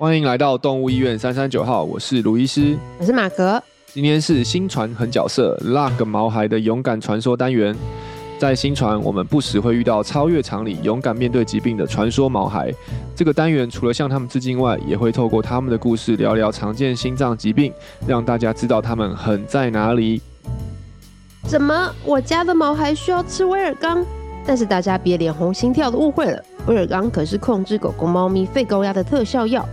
欢迎来到动物医院三三九号，我是卢医师，我是马格。今天是新传狠角色 Lug 毛孩的勇敢传说单元。在新传，我们不时会遇到超越常理、勇敢面对疾病的传说毛孩。这个单元除了向他们致敬外，也会透过他们的故事聊聊常见心脏疾病，让大家知道他们狠在哪里。怎么，我家的毛孩需要吃威尔刚？但是大家别脸红心跳的误会了，威尔刚可是控制狗狗、猫咪肺高压的特效药。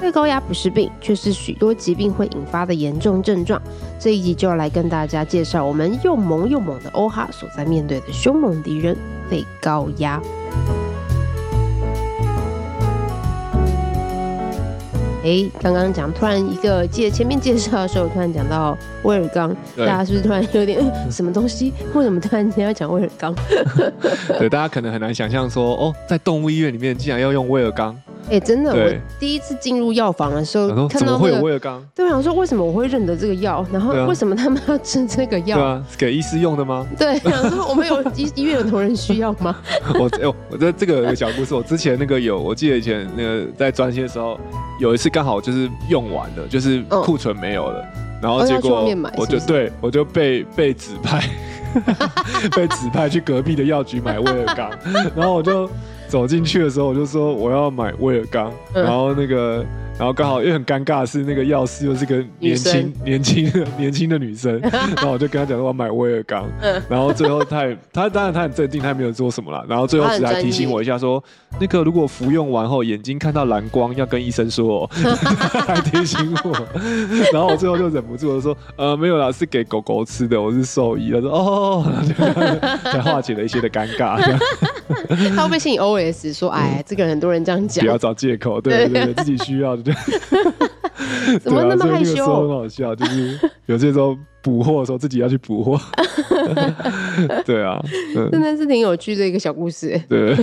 肺高压不是病，却是许多疾病会引发的严重症状。这一集就要来跟大家介绍我们又萌又猛的欧哈所在面对的凶猛敌人——肺高压。哎，刚刚讲突然一个介前面介绍的时候，突然讲到威尔刚，大家是不是突然有点什么东西？为什么突然间要讲威尔刚？对，大家可能很难想象说，哦，在动物医院里面竟然要用威而钢。哎、欸，真的，我第一次进入药房的时候，看到、会有威尔刚？对，我想说为什么我会认得这个药？然后为什么他们要吃这个药？对啊，给医师用的吗？对，想说我们有医 医院有同仁需要吗？我哎呦，我这这个有个小故事，我之前那个有，我记得以前那个在专线的时候，有一次刚好就是用完了，就是库存没有了，嗯、然后结果我就对我就被被指派 被指派去隔壁的药局买威尔刚，然后我就。走进去的时候，我就说我要买威尔刚，然后那个。然后刚好又很尴尬的是，那个药师又是个年轻年轻的年轻的女生，然后我就跟她讲说我要买威尔刚，然后最后她也她当然她很镇定，她也没有做什么啦，然后最后只还提醒我一下说，那个如果服用完后眼睛看到蓝光要跟医生说，哦，还提醒我，然后我最后就忍不住的说，呃没有啦，是给狗狗吃的，我是兽医，他说哦，才化解了一些的尴尬。不会心里 OS 说，哎，这个很多人这样讲，不要找借口，对对对，自己需要的。怎么那么害羞？很好笑，就是有些时候补货的时候自己要去补货。对啊，真的是挺有趣的一个小故事。对，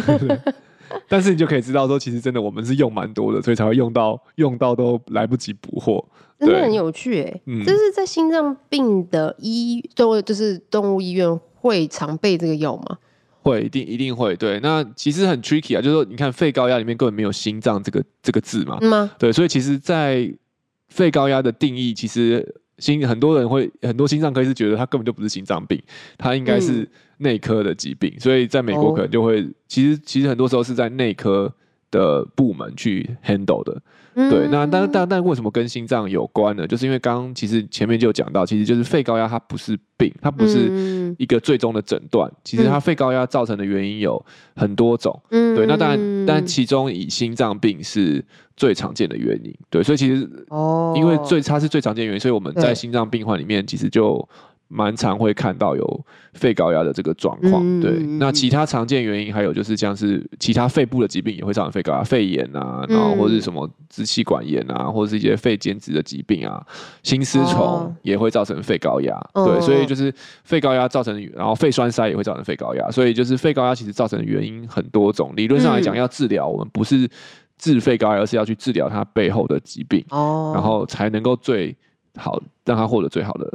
但是你就可以知道说，其实真的我们是用蛮多的，所以才会用到用到都来不及补货。真的很有趣哎，嗯，这是在心脏病的医都就是动物医院会常备这个药吗？会，一定一定会。对，那其实很 tricky 啊，就是说，你看肺高压里面根本没有心脏这个这个字嘛，嗯吗？对，所以其实，在肺高压的定义，其实心很多人会很多心脏科医师觉得它根本就不是心脏病，它应该是内科的疾病，嗯、所以在美国可能就会，哦、其实其实很多时候是在内科的部门去 handle 的。对，那但但但为什么跟心脏有关呢？就是因为刚刚其实前面就有讲到，其实就是肺高压它不是病，它不是一个最终的诊断。其实它肺高压造成的原因有很多种。对，那当然，但其中以心脏病是最常见的原因。对，所以其实哦，因为最它是最常见的原因，所以我们在心脏病患里面其实就。蛮常会看到有肺高压的这个状况，嗯、对。那其他常见原因还有就是像是其他肺部的疾病也会造成肺高压，肺炎啊，然后或者是什么支气管炎啊，或者是一些肺间质的疾病啊，心丝虫也会造成肺高压，哦、对。所以就是肺高压造成，然后肺栓塞也会造成肺高压，所以就是肺高压其实造成的原因很多种。理论上来讲，要治疗我们不是治肺高压，而是要去治疗它背后的疾病，哦，然后才能够最好让它获得最好的。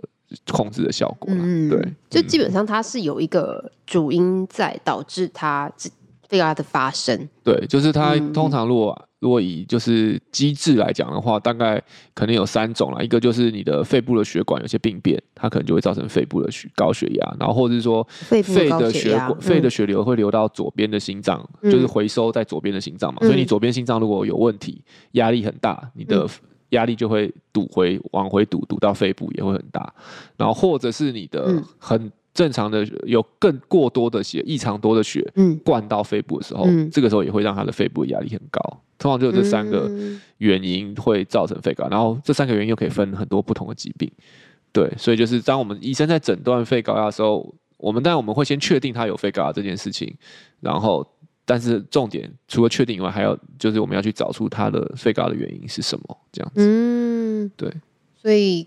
控制的效果，嗯，对，就基本上它是有一个主因在导致它肺高压的发生。对，就是它通常如果如果以就是机制来讲的话，大概可能有三种啦。一个就是你的肺部的血管有些病变，它可能就会造成肺部的血高血压，然后或者是说肺的血管肺的血流会流到左边的心脏，就是回收在左边的心脏嘛。所以你左边心脏如果有问题，压力很大，你的。压力就会堵回，往回堵，堵到肺部也会很大。然后或者是你的很正常的有更过多的血，异常多的血，嗯灌到肺部的时候，这个时候也会让他的肺部压力很高。通常就有这三个原因会造成肺高，然后这三个原因又可以分很多不同的疾病。对，所以就是当我们医生在诊断肺高压的时候，我们当然我们会先确定他有肺高压这件事情，然后。但是重点除了确定以外，还要就是我们要去找出他的肺高的原因是什么，这样子。嗯，对。所以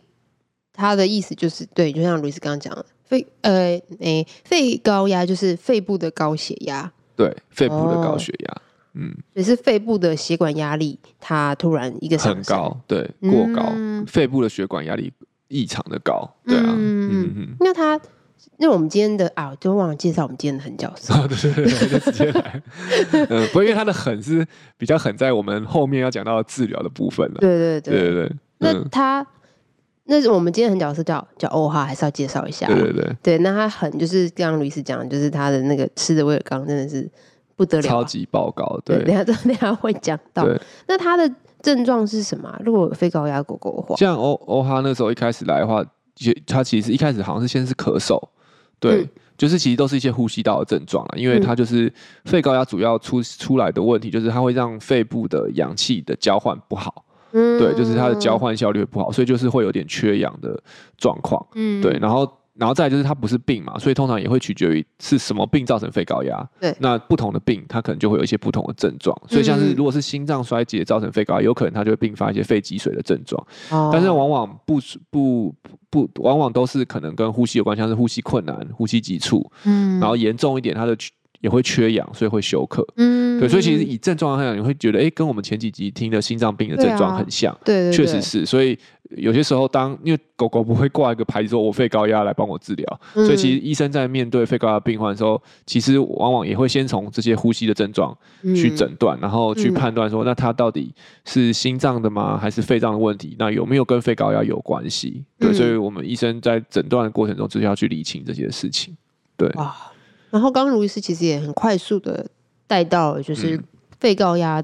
他的意思就是，对，就像卢医师刚刚讲的，肺呃诶，肺高压就是肺部的高血压。对，肺部的高血压。哦、嗯，也是肺部的血管压力，它突然一个很高，对，过高，嗯、肺部的血管压力异常的高，对啊。嗯嗯嗯。那他那我们今天的啊，就忘了介绍我们今天的狠角色。哦、对对对，就直接来。嗯，不过因为他的狠是比较狠在我们后面要讲到治疗的部分了。对对对对对对。那他，那是我们今天狠角色叫叫欧哈，还是要介绍一下？对对对。对，那他狠就是刚刚卢医师讲的，就是他的那个吃的威而钢真的是不得了，超级爆高。对，等下 等下会讲到。那他的症状是什么？如果有肺高压狗狗的话，像欧欧哈那时候一开始来的话，他其实一开始好像是先是咳嗽。对，嗯、就是其实都是一些呼吸道的症状了，因为它就是肺高压主要出出来的问题，就是它会让肺部的氧气的交换不好，嗯，对，就是它的交换效率不好，所以就是会有点缺氧的状况，嗯，对，然后。然后再来就是它不是病嘛，所以通常也会取决于是什么病造成肺高压。对，那不同的病它可能就会有一些不同的症状。所以像是如果是心脏衰竭造成肺高压，有可能它就会并发一些肺积水的症状。哦，但是往往不不不，往往都是可能跟呼吸有关，像是呼吸困难、呼吸急促。嗯，然后严重一点，它的。也会缺氧，所以会休克。嗯，对，所以其实以症状来讲，你会觉得，哎、欸，跟我们前几集听的心脏病的症状很像。对，确实是。所以有些时候，当因为狗狗不会挂一个牌子说“我肺高压”来帮我治疗，所以其实医生在面对肺高压病患的时候，其实往往也会先从这些呼吸的症状去诊断，然后去判断说，那他到底是心脏的吗，还是肺脏的问题？那有没有跟肺高压有关系？对，所以我们医生在诊断的过程中，就是要去理清这些事情。对。然后刚刚卢医师其实也很快速的带到了，就是肺高压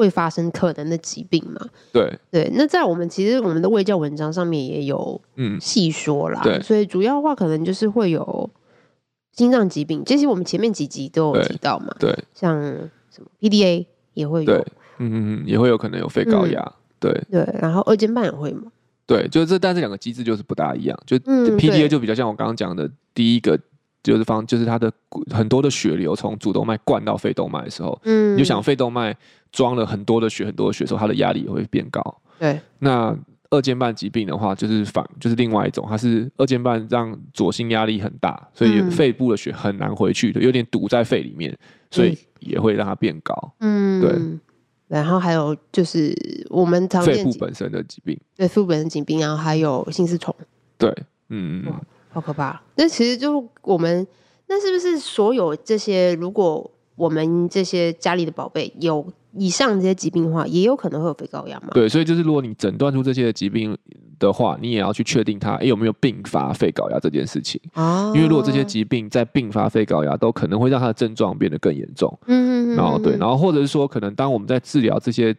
会发生可能的疾病嘛？对对。那在我们其实我们的卫教文章上面也有嗯细说啦，对。所以主要的话可能就是会有心脏疾病，这些我们前面几集都有提到嘛。对。像什么 PDA 也会有，嗯嗯嗯，也会有可能有肺高压，对对。然后二尖瓣也会嘛？对，就是这，但这两个机制就是不大一样。就 PDA 就比较像我刚刚讲的第一个。就是方，就是它的很多的血流从主动脉灌到肺动脉的时候，嗯，你就想肺动脉装了很多的血，很多的血的时候，它的压力也会变高。对，那二尖瓣疾病的话，就是反，就是另外一种，它是二尖瓣让左心压力很大，所以肺部的血很难回去的，有点堵在肺里面，所以也会让它变高。嗯，对。然后还有就是我们常见肺部本身的疾病，对，肺部本身疾病，然后还有心丝虫。对，嗯嗯。好可怕！那其实就我们，那是不是所有这些？如果我们这些家里的宝贝有以上这些疾病的话，也有可能会有肺高压吗？对，所以就是如果你诊断出这些疾病的话，你也要去确定它有没有并发肺高压这件事情。哦，因为如果这些疾病在并发肺高压，都可能会让它的症状变得更严重。嗯嗯嗯。然后对，然后或者是说，可能当我们在治疗这些。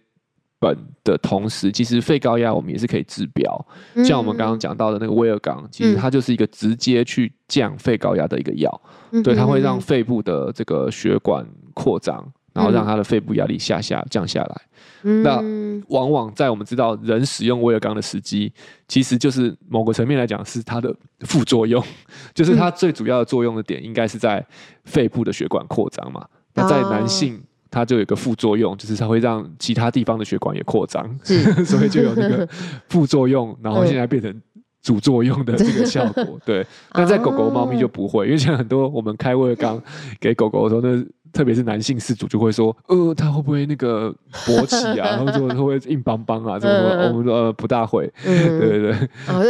本的同时，其实肺高压我们也是可以治标，嗯、像我们刚刚讲到的那个威尔刚，其实它就是一个直接去降肺高压的一个药，嗯、对，它会让肺部的这个血管扩张，然后让它的肺部压力下下降下来。嗯、那往往在我们知道人使用威尔刚的时机，其实就是某个层面来讲是它的副作用，就是它最主要的作用的点应该是在肺部的血管扩张嘛。那在男性。它就有一个副作用，就是它会让其他地方的血管也扩张，所以就有那个 副作用，然后现在变成主作用的这个效果。对，但在狗狗、猫咪就不会，因为像很多我们开威而钢给狗狗的时候，那。特别是男性饲主就会说，呃，他会不会那个勃起啊？然后说会不会硬邦邦啊？怎么说？我们说呃不大会，对对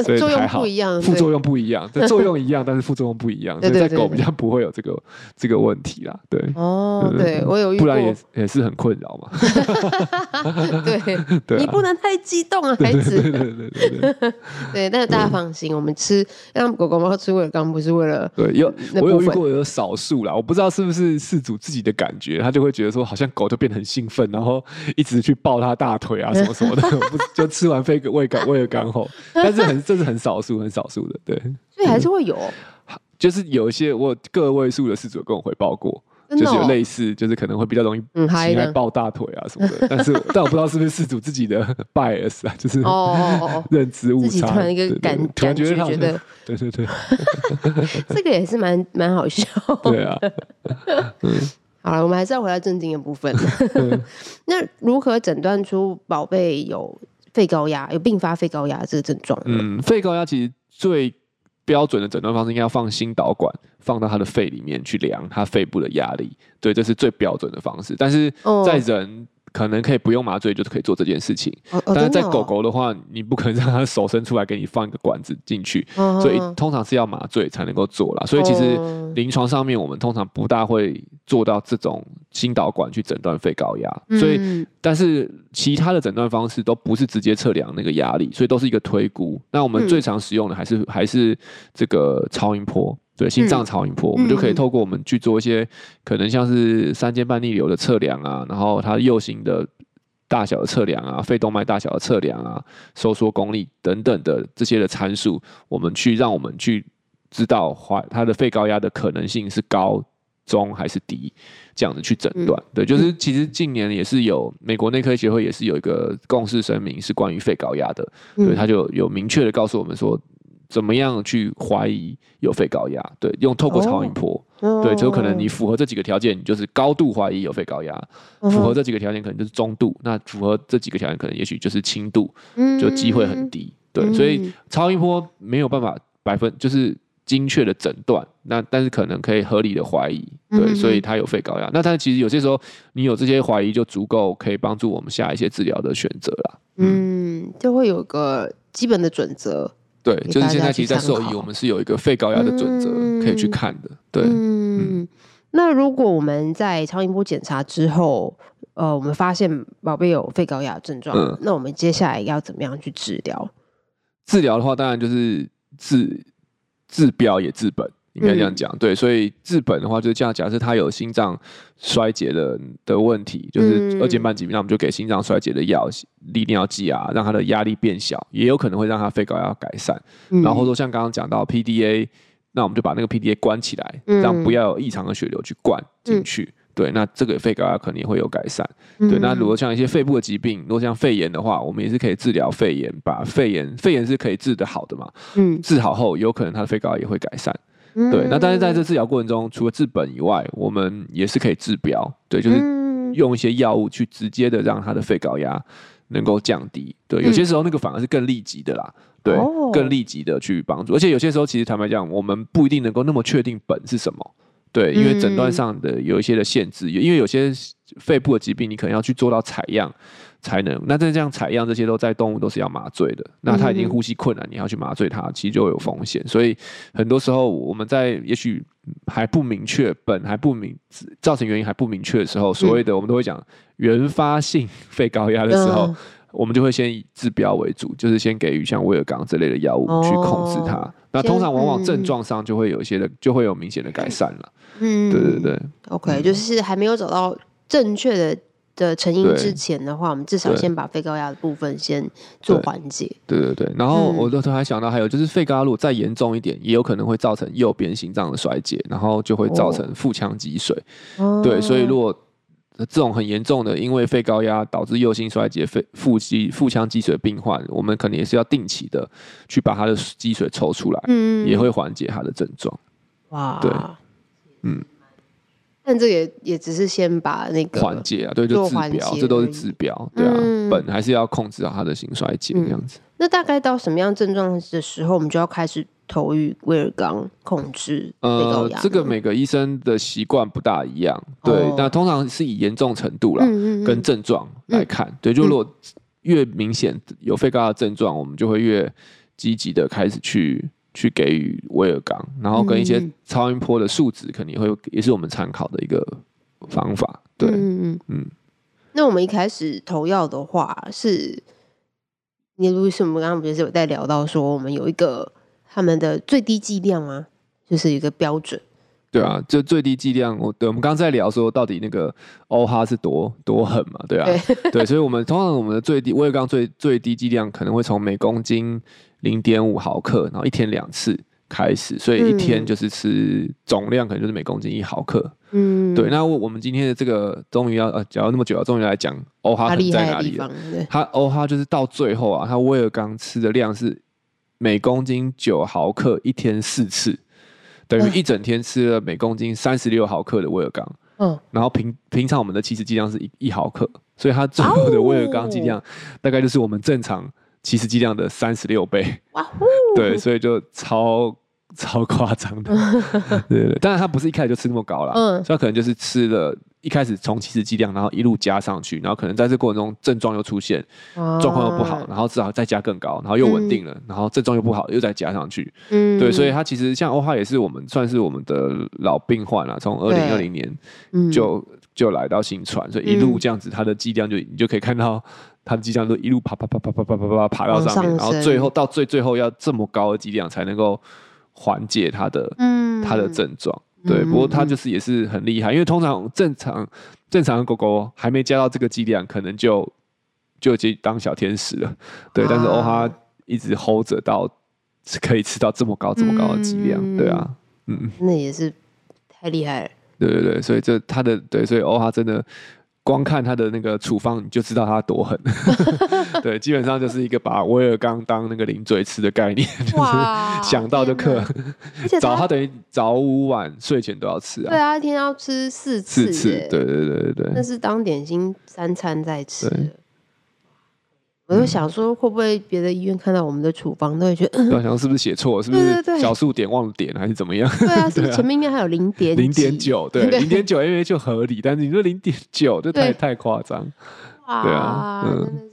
对，所以还好，副作用不一样，这作用一样，但是副作用不一样，所以在狗比较不会有这个这个问题啦。对，哦，对我有，不然也也是很困扰嘛。对 对，你不能太激动啊，孩子。对对对对对，对，但是 大家放心，我们吃让狗狗猫吃威而钢不是为了对，有我有遇过有少数啦，我不知道是不是饲主自己的感觉，他就会觉得说，好像狗就变得很兴奋，然后一直去抱他大腿啊，什么什么的。不就吃完肺胃感威而钢后，但是很这是很少数，很少数的，对。所以还是会有，就是有一些我个位数的事主跟我回报过。就是有类似，就是可能会比较容易起来抱大腿啊什么的，但是但我不知道是不是事主自己的 bias 啊，就是哦认知误差，突然一个感感觉觉得，对对对，这个也是蛮蛮好笑。对啊，好了，我们还是要回到正经的部分。那如何诊断出宝贝有肺高压，有并发肺高压这个症状？嗯，肺高压其实最标准的诊断方式应该要放心导管放到他的肺里面去量他肺部的压力，对，这是最标准的方式。但是在人可能可以不用麻醉，就是可以做这件事情。哦哦、但是在狗狗的话，你不可能让它手伸出来给你放一个管子进去，哦、所以通常是要麻醉才能够做啦。所以其实临床上面我们通常不大会做到这种心导管去诊断肺高压。嗯、所以，但是其他的诊断方式都不是直接测量那个压力，所以都是一个推估。那我们最常使用的还是、嗯、还是这个超音波。对，心脏超音波，嗯、我们就可以透过我们去做一些可能像是三尖瓣逆流的测量啊，然后它右心的大小的测量啊，肺动脉大小的测量啊，收缩功力等等的这些的参数，我们去让我们去知道怀它的肺高压的可能性是高、中还是低，这样子去诊断。嗯、对，就是其实近年也是有美国内科协会也是有一个共识声明是关于肺高压的，嗯、对，他就有明确的告诉我们说。怎么样去怀疑有肺高压？对，用透过超音波，哦、对，就可能你符合这几个条件，你就是高度怀疑有肺高压；哦、符合这几个条件，可能就是中度；那符合这几个条件，可能也许就是轻度，嗯、就机会很低。对，嗯、所以超音波没有办法百分就是精确的诊断，那但是可能可以合理的怀疑，对，嗯、所以它有肺高压。那但其实有些时候你有这些怀疑，就足够可以帮助我们下一些治疗的选择了。嗯，就会有个基本的准则。对，就是现在其实，在兽医我们是有一个肺高压的准则可以去看的。对，嗯，那如果我们在超音波检查之后，呃，我们发现宝贝有肺高压症状，嗯、那我们接下来要怎么样去治疗？治疗的话，当然就是治治标也治本。应该这样讲，嗯、对，所以治本的话就是这样。假设他有心脏衰竭的的问题，就是二尖瓣疾病，那我们就给心脏衰竭的药，利尿剂啊，让他的压力变小，也有可能会让他肺高压改善。嗯、然后说像刚刚讲到 PDA，那我们就把那个 PDA 关起来，让不要有异常的血流去灌进去。嗯、对，那这个肺高压可能也会有改善。嗯、对，那如果像一些肺部的疾病，如果像肺炎的话，我们也是可以治疗肺炎，把肺炎肺炎是可以治得好的嘛。嗯，治好后有可能他的肺高压也会改善。对，那但是在这治疗过程中，除了治本以外，我们也是可以治标，对，就是用一些药物去直接的让他的肺高压能够降低。对，有些时候那个反而是更立即的啦，对，更立即的去帮助。而且有些时候其实坦白讲，我们不一定能够那么确定本是什么，对，因为诊断上的有一些的限制，因为有些肺部的疾病，你可能要去做到采样。才能，那这这样采样这些都在动物都是要麻醉的，那它已经呼吸困难，你要去麻醉它，其实就有风险。所以很多时候我们在也许还不明确本还不明造成原因还不明确的时候，所谓的我们都会讲原发性肺高压的时候，我们就会先以治标为主，就是先给予像威尔刚这类的药物去控制它。那通常往往症状上就会有一些的就会有明显的改善了。嗯，对对对，OK，就是还没有找到正确的。的成因之前的话，我们至少先把肺高压的部分先做缓解。对对对，然后我都还想到还有就是肺高压如果再严重一点，也有可能会造成右边心脏的衰竭，然后就会造成腹腔积水。哦、对，所以如果这种很严重的，因为肺高压导致右心衰竭、肺腹肌腹腔积水的病患，我们可能也是要定期的去把他的积水抽出来，嗯，也会缓解他的症状。哇，对，嗯。但这也也只是先把那个缓解啊，对，就治标，这都是治标，对啊，嗯、本还是要控制好他的心衰竭这样子、嗯。那大概到什么样症状的时候，我们就要开始投予威尔刚控制？呃，这个每个医生的习惯不大一样，对，哦、那通常是以严重程度啦，嗯嗯嗯跟症状来看，嗯、对，就如果越明显有肺高压的症状，我们就会越积极的开始去。去给予威尔刚，然后跟一些超音波的数值，肯定会也是我们参考的一个方法。对，嗯嗯嗯。那我们一开始投药的话，是你为什么刚刚不是有在聊到说，我们有一个他们的最低剂量吗？就是一个标准。对啊，就最低剂量，我对我们刚刚在聊说，到底那个欧哈是多多狠嘛？对啊，对，对，所以我们通常我们的最低威尔刚最最低剂量可能会从每公斤。零点五毫克，然后一天两次开始，所以一天就是吃总量可能就是每公斤一毫克。嗯，对。那我们今天的这个终于要呃讲了那么久了，终于来讲欧哈在哪里了？它欧哈就是到最后啊，它威尔刚吃的量是每公斤九毫克，一天四次，等于一整天吃了每公斤三十六毫克的威尔刚。嗯，然后平平常我们的起始剂量是一一毫克，所以它最后的威尔刚剂量大概就是我们正常。起始剂量的三十六倍，哇呼！对，所以就超超夸张的，对对对，当然他不是一开始就吃那么高了，嗯，所以他可能就是吃了一开始从起始剂量，然后一路加上去，然后可能在这过程中症状又出现，状况又不好，然后只好再加更高，然后又稳定了，嗯、然后症状又不好，又再加上去。嗯，对，所以它其实像欧哈也是我们算是我们的老病患了，从二零二零年就、嗯、就来到新传，所以一路这样子，它的剂量就你就可以看到它的剂量都一路爬爬爬爬爬爬爬爬爬到上面，然后最后到最最后要这么高的剂量才能够缓解它的嗯。他的症状。对，不过它就是也是很厉害，因为通常正常正常的狗狗还没加到这个剂量，可能就就已经当小天使了。对，但是欧哈一直 hold 着到可以吃到这么高这么高的剂量，对啊，嗯，那也是太厉害了。对对对，所以这它的对，所以欧哈真的。光看他的那个处方，你就知道他多狠。对，基本上就是一个把威尔刚当那个零嘴吃的概念，就是想到就嗑。早他等于早午晚睡前都要吃啊。对啊，一天要吃四次。四次，对对对对对。那是当点心三餐在吃。我就想说，会不会别的医院看到我们的处方都会觉得，我想是不是写错，是不是小数点忘了点，还是怎么样？对啊，是前面应该还有零点零点九，对，零点九因为就合理，但是你说零点九就太太夸张，对啊，嗯，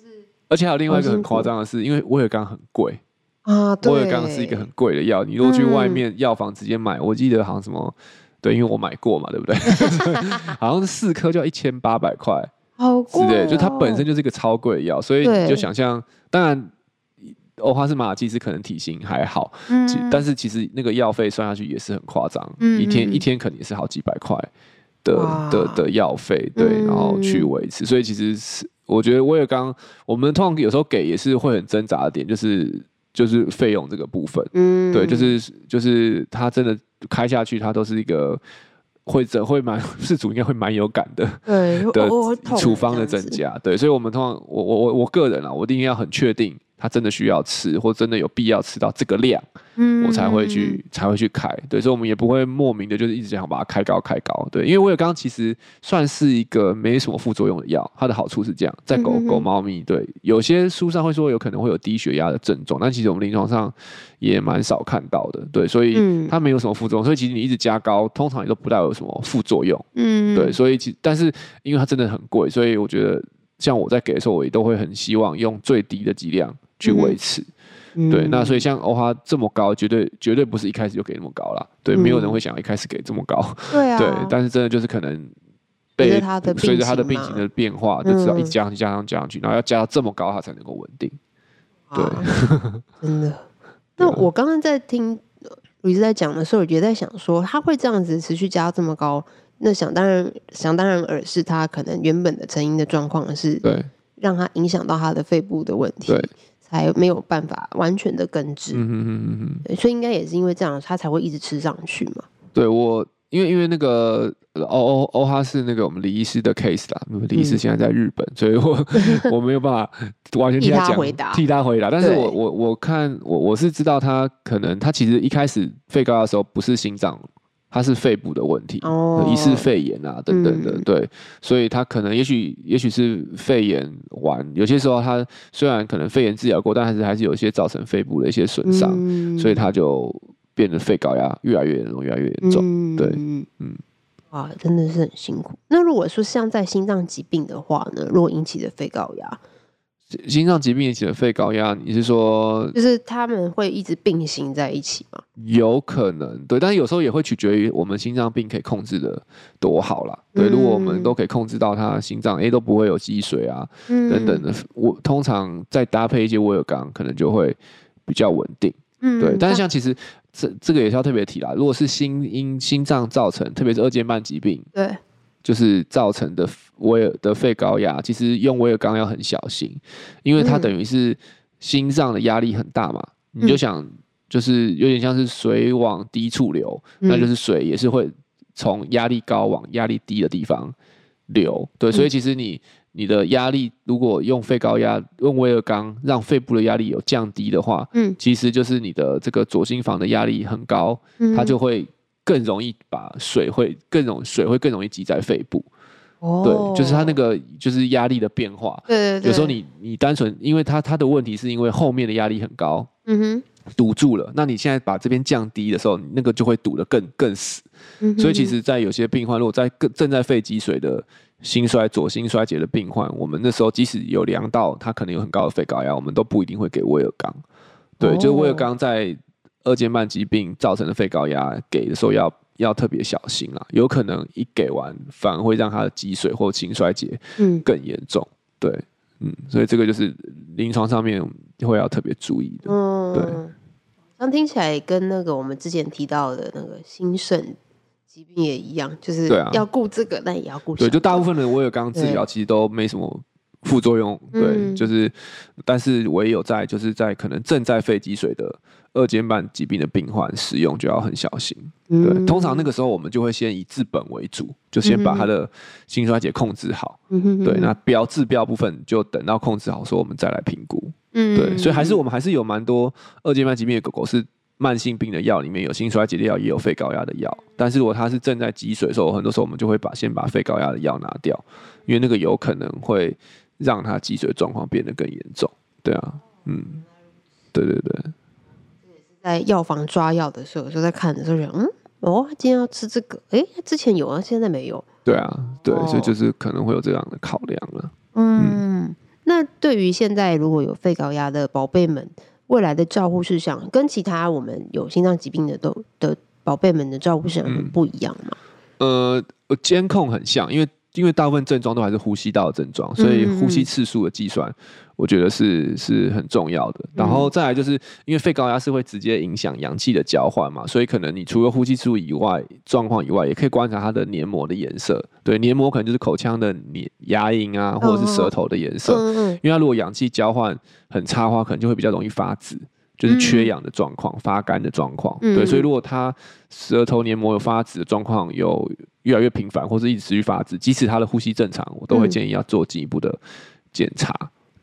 而且还有另外一个很夸张的是，因为威尔刚很贵啊，威尔刚是一个很贵的药，你如果去外面药房直接买，我记得好像什么，对，因为我买过嘛，对不对？好像是四颗就要一千八百块。好贵、哦，对，就它本身就是一个超贵的药，所以你就想象，对当然，欧哈是马尔济斯可能体型还好，嗯，但是其实那个药费算下去也是很夸张，嗯，一天一天可能也是好几百块的的的药费，对，然后去维持，所以其实是我觉得威而钢，我们通常有时候给也是会很挣扎的点，就是就是费用这个部分，嗯，对，就是就是它真的开下去，它都是一个。会者会蛮 事主应该会蛮有感的，对的处方的增加，对，所以我们通常我我我我个人啊，我一定要很确定。他真的需要吃，或真的有必要吃到这个量，嗯，我才会去才会去开。对，所以我们也不会莫名的，就是一直想把它开高开高。对，因为我有刚刚其实算是一个没什么副作用的药，它的好处是这样，在狗狗、猫咪，对，有些书上会说有可能会有低血压的症状，但其实我们临床上也蛮少看到的。对，所以它没有什么副作用，所以其实你一直加高，通常也都不带有什么副作用。嗯，对，所以其但是因为它真的很贵，所以我觉得像我在给的时候，我也都会很希望用最低的剂量。去维持，嗯、对，那所以像欧哈这么高，绝对绝对不是一开始就给那么高了，对，嗯、没有人会想一开始给这么高，对啊，对，但是真的就是可能被随着他的病情的变化，就知道一直加上去加上加上去，然后要加到这么高，它才能够稳定，对，真的。那我刚刚在听吕医师在讲的时候，我觉得在想说，他会这样子持续加到这么高，那想当然想当然尔是他可能原本的成因的状况是，对，让他影响到他的肺部的问题，对。才没有办法完全的根治，嗯哼嗯哼，所以应该也是因为这样，他才会一直吃上去嘛。对我，因为因为那个欧欧欧哈是那个我们李医师的 case 啦，李医师现在在日本，嗯、所以我 我没有办法完全替他讲，替他回答，替他回答。但是我我我看我我是知道他可能他其实一开始肺高压的时候不是心脏。它是肺部的问题，疑似肺炎啊等等的，嗯、对，所以他可能也许也许是肺炎完，有些时候他虽然可能肺炎治疗过，但还是还是有一些造成肺部的一些损伤，嗯、所以他就变得肺高压越来越严重，越来越严重，嗯、对，嗯，啊，真的是很辛苦。那如果说像在心脏疾病的话呢，如果引起的肺高压？心脏疾病引起的肺高压，你是说就是他们会一直并行在一起吗？有可能，对，但是有时候也会取决于我们心脏病可以控制的多好啦。对，如果我们都可以控制到他心脏，哎，都不会有积水啊，等等的，我通常再搭配一些威尔刚，可能就会比较稳定。嗯，对。但是像其实这这个也是要特别提啦，如果是心因心脏造成，特别是二尖瓣疾病，对。就是造成的威尔的肺高压，其实用威尔刚要很小心，因为它等于是心脏的压力很大嘛。嗯、你就想，就是有点像是水往低处流，嗯、那就是水也是会从压力高往压力低的地方流。对，所以其实你你的压力如果用肺高压用威尔刚，让肺部的压力有降低的话，嗯，其实就是你的这个左心房的压力很高，嗯、它就会。更容易把水会更容水会更容易积在肺部，哦，对，就是它那个就是压力的变化，对对对，有时候你你单纯因为它它的问题是因为后面的压力很高，嗯哼，堵住了，那你现在把这边降低的时候，那个就会堵得更更死。嗯、所以其实，在有些病患，如果在更正在肺积水的心衰、左心衰竭的病患，我们那时候即使有量到他可能有很高的肺高压，我们都不一定会给威尔刚。对，哦、就是威尔刚在二尖瓣疾病造成的肺高压给的时候要要特别小心啊，有可能一给完反而会让他的积水或心衰竭嗯更严重。嗯、对，嗯，所以这个就是临床上面会要特别注意的。嗯，对。刚听起来跟那个我们之前提到的那个心肾疾病也一样，就是要顾这个，但也要顾。对，就大部分的威而钢治疗其实都没什么副作用。对，对，就是，但是唯有在就是在可能正在肺积水的二尖瓣疾病的病患使用就要很小心。对，嗯、通常那个时候我们就会先以治本为主，就先把他的心衰竭控制好。嗯，对，那标治标部分就等到控制好时候，我们再来评估。嗯，对，所以还是我们还是有蛮多二尖瓣疾病的狗狗是慢性病的药里面有心衰竭的药，也有肺高压的药。但是如果它是正在积水的时候，很多时候我们就会把先把肺高压的药拿掉，因为那个有可能会让他脊髓状况变得更严重。对啊，嗯，对对对。在药房抓药的时候，有时候在看的时候想，嗯，哦，今天要吃这个，哎，之前有啊，现在没有。对啊，对，哦、所以就是可能会有这样的考量了。嗯。嗯那对于现在如果有肺高压的宝贝们，未来的照护事项跟其他我们有心脏疾病的都的宝贝们的照护事项不一样吗？嗯、呃，监控很像，因为。因为大部分症状都还是呼吸道的症状，所以呼吸次数的计算，我觉得是是很重要的。然后再来就是因为肺高压是会直接影响氧气的交换嘛，所以可能你除了呼吸次数以外状况以外，也可以观察它的黏膜的颜色。对，黏膜可能就是口腔的黏牙龈啊，或者是舌头的颜色。因为它如果氧气交换很差的话，可能就会比较容易发紫。就是缺氧的状况、发干的状况，对，所以如果他舌头黏膜有发紫的状况，有越来越频繁，或是一直持续发紫，即使他的呼吸正常，我都会建议要做进一步的检查。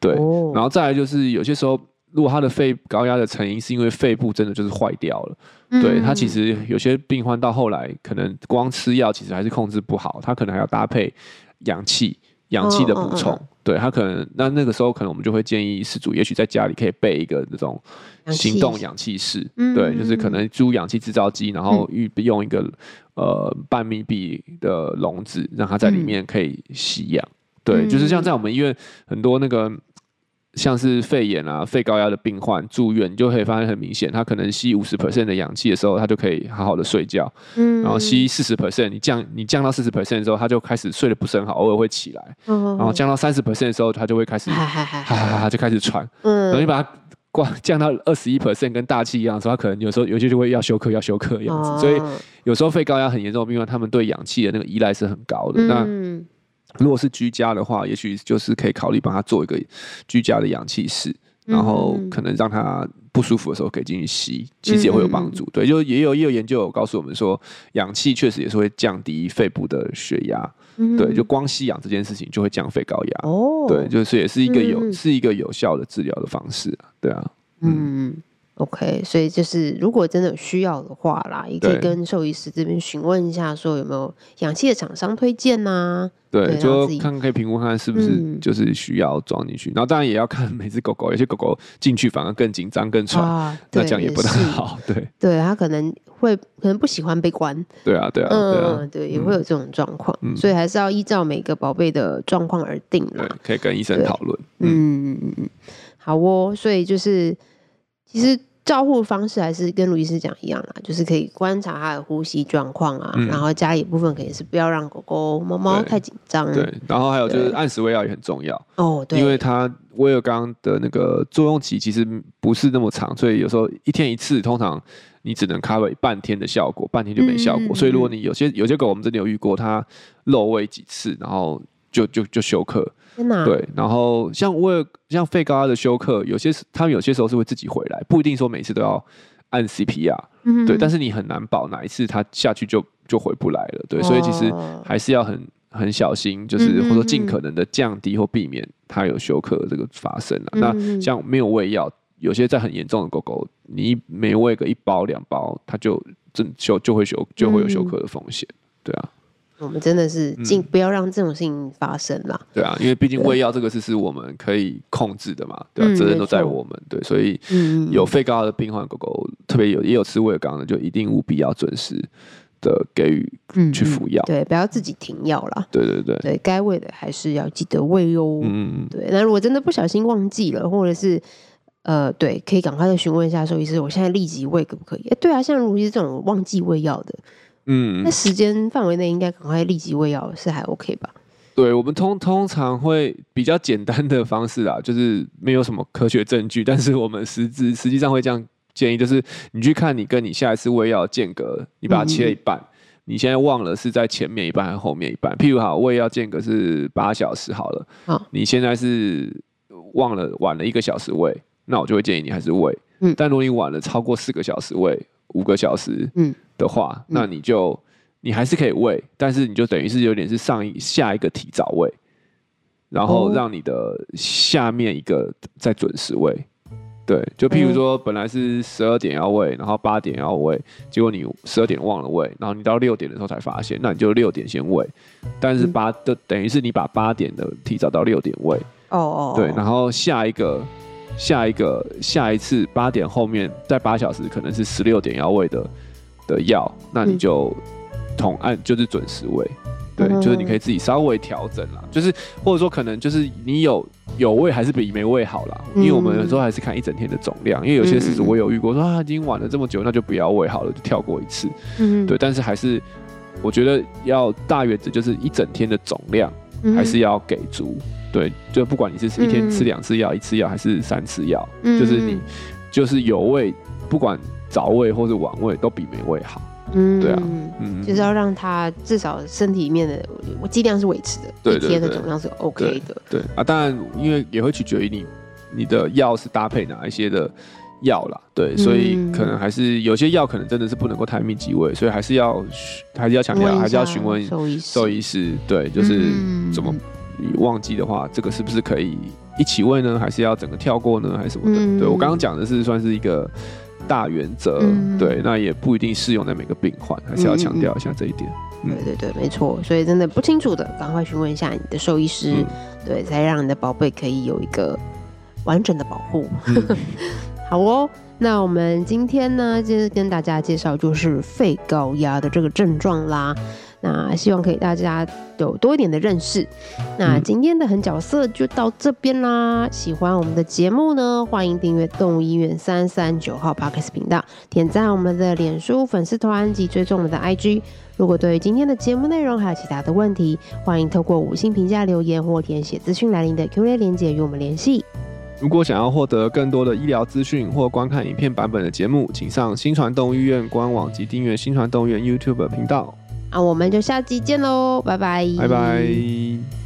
对，然后再来就是有些时候，如果他的肺高压的成因是因为肺部真的就是坏掉了，对，他其实有些病患到后来可能光吃药其实还是控制不好，他可能还要搭配氧气。氧气的补充，对他可能那那个时候可能我们就会建议失主，也许在家里可以备一个那种行动氧气室，对，就是可能租氧气制造机，然后用一个呃半密闭的笼子，让它在里面可以吸氧，对，就是像在我们医院很多那个。像是肺炎啊、肺高压的病患住院，你就可以发现很明显，他可能吸五十 percent 的氧气的时候，他就可以好好的睡觉。嗯，然后吸四十 percent，你降你降到四十 percent 的时候，他就开始睡得不是很好，偶尔会起来。嗯然后降到三十 percent 的时候，他就会开始哈哈哈哈就开始喘。嗯，然后你把它挂降到二十一 percent，跟大气一样的时候，他可能有时候有些就会要休克，要休克的样子。所以有时候肺高压很严重的病患，他们对氧气的那个依赖是很高的。那如果是居家的话，也许就是可以考虑帮他做一个居家的氧气室，然后可能让他不舒服的时候可以进去吸，其实也会有帮助。嗯、对，就也有也有研究有告诉我们说，氧气确实也是会降低肺部的血压。嗯、对，就光吸氧这件事情就会降肺高压。哦，对，就是也是一个有、嗯、是一个有效的治疗的方式啊。对啊，嗯。嗯 OK，所以就是如果真的有需要的话啦，也可以跟兽医师这边询问一下，说有没有氧气的厂商推荐呐、啊？对，对就看看可以评估看看是不是就是需要装进去，嗯、然后当然也要看每只狗狗，有些狗狗进去反而更紧张、更喘，啊、那这样也不太好。对，对，它可能会可能不喜欢被关。对啊，对啊，对啊，嗯，对，也会有这种状况，嗯、所以还是要依照每个宝贝的状况而定啦。可以跟医生讨论。嗯嗯嗯，好哦，所以就是其实。照护方式还是跟卢医师讲一样啦，就是可以观察它的呼吸状况啊，嗯、然后家里部分可以是不要让狗狗、猫猫太紧张。对，然后还有就是按时喂药也很重要哦，对，因为它威而刚的那个作用期其实不是那么长，所以有时候一天一次，通常你只能 cover 半天的效果，半天就没效果。嗯、所以如果你有些有些狗，我们真的有遇过，它漏喂几次，然后就就就休克。对，然后像我像肺高压的休克，有些他们有些时候是会自己回来，不一定说每次都要按 CPR，嗯，对，但是你很难保哪一次他下去就就回不来了，对，哦、所以其实还是要很很小心，就是或者说尽可能的降低或避免它有休克的这个发生啊。嗯、那像没有喂药，有些在很严重的狗狗，你每喂个一包两包，它就真休就会休就会有休克的风险，对啊。我们真的是尽不要让这种事情发生啦。对啊，因为毕竟喂药这个事是我们可以控制的嘛，对，责任都在我们。对，所以有肺高压的病患狗狗，特别有也有吃威而钢的，就一定务必要准时的给予去服药。对，不要自己停药啦。对对对，对该喂的还是要记得喂哟。嗯，对。那如果真的不小心忘记了，或者是呃，对，可以赶快的询问一下兽医师，我现在立即喂可不可以？哎，对啊，像如果是这种忘记喂药的。嗯，那时间范围内应该赶快立即喂药是还 OK 吧？对，我们通通常会比较简单的方式啊，就是没有什么科学证据，但是我们实质实际上会这样建议，就是你去看你跟你下一次喂药间隔，你把它切一半，嗯、你现在忘了是在前面一半还是后面一半？譬如好，喂药间隔是八小时好了，好，你现在是忘了晚了一个小时喂，那我就会建议你还是喂。嗯，但如果你晚了超过四个小时喂。五个小时的话，嗯、那你就你还是可以喂，但是你就等于是有点是上一下一个提早喂，然后让你的下面一个再准时喂。对，就譬如说本来是十二点要喂，然后八点要喂，结果你十二点忘了喂，然后你到六点的时候才发现，那你就六点先喂，但是八的等于是你把八点的提早到六点喂。哦哦，对，然后下一个。下一个下一次八点后面在八小时可能是十六点要喂的的药，那你就同按就是准时喂，对，就是你可以自己稍微调整啦，就是或者说可能就是你有有喂还是比没喂好啦，因为我们有时候还是看一整天的总量，因为有些事我有遇过说啊已经晚了这么久，那就不要喂好了，就跳过一次，嗯，对，但是还是我觉得要大原则就是一整天的总量还是要给足。对，就不管你是一天吃两次药，嗯、一次药还是三次药，嗯、就是你就是有喂，不管早喂或者晚喂，都比没喂好。嗯，对啊，嗯，就是要让他至少身体里面的我剂量是维持的，对对对，一天的总量是 OK 的。对，对啊，当然因为也会取决于你你的药是搭配哪一些的药啦，对，所以可能还是有些药可能真的是不能够太密集喂，所以还是要还是要强调，还是要询问兽医师，兽医师，对，就是怎么。你忘记的话，这个是不是可以一起喂呢？还是要整个跳过呢？还是什么的？嗯、对我刚刚讲的是算是一个大原则，嗯、对，那也不一定适用在每个病患，还是要强调一下这一点。嗯、对对对，没错。所以真的不清楚的，赶快询问一下你的兽医师，嗯、对，才让你的宝贝可以有一个完整的保护。嗯、好哦，那我们今天呢，就是跟大家介绍就是肺高压的这个症状啦。那希望可以大家有多一点的认识。那今天的狠角色就到这边啦。喜欢我们的节目呢，欢迎订阅动物医院三三九号 Podcast 频道，点赞我们的脸书粉丝团及追踪我们的 IG。如果对于今天的节目内容还有其他的问题，欢迎透过五星评价留言或填写资讯来临的 Q&A 连结与我们联系。如果想要获得更多的医疗资讯或观看影片版本的节目，请上新传动物医院官网及订阅新传动物医院 YouTube 频道。那我们就下期见喽，拜拜，拜拜。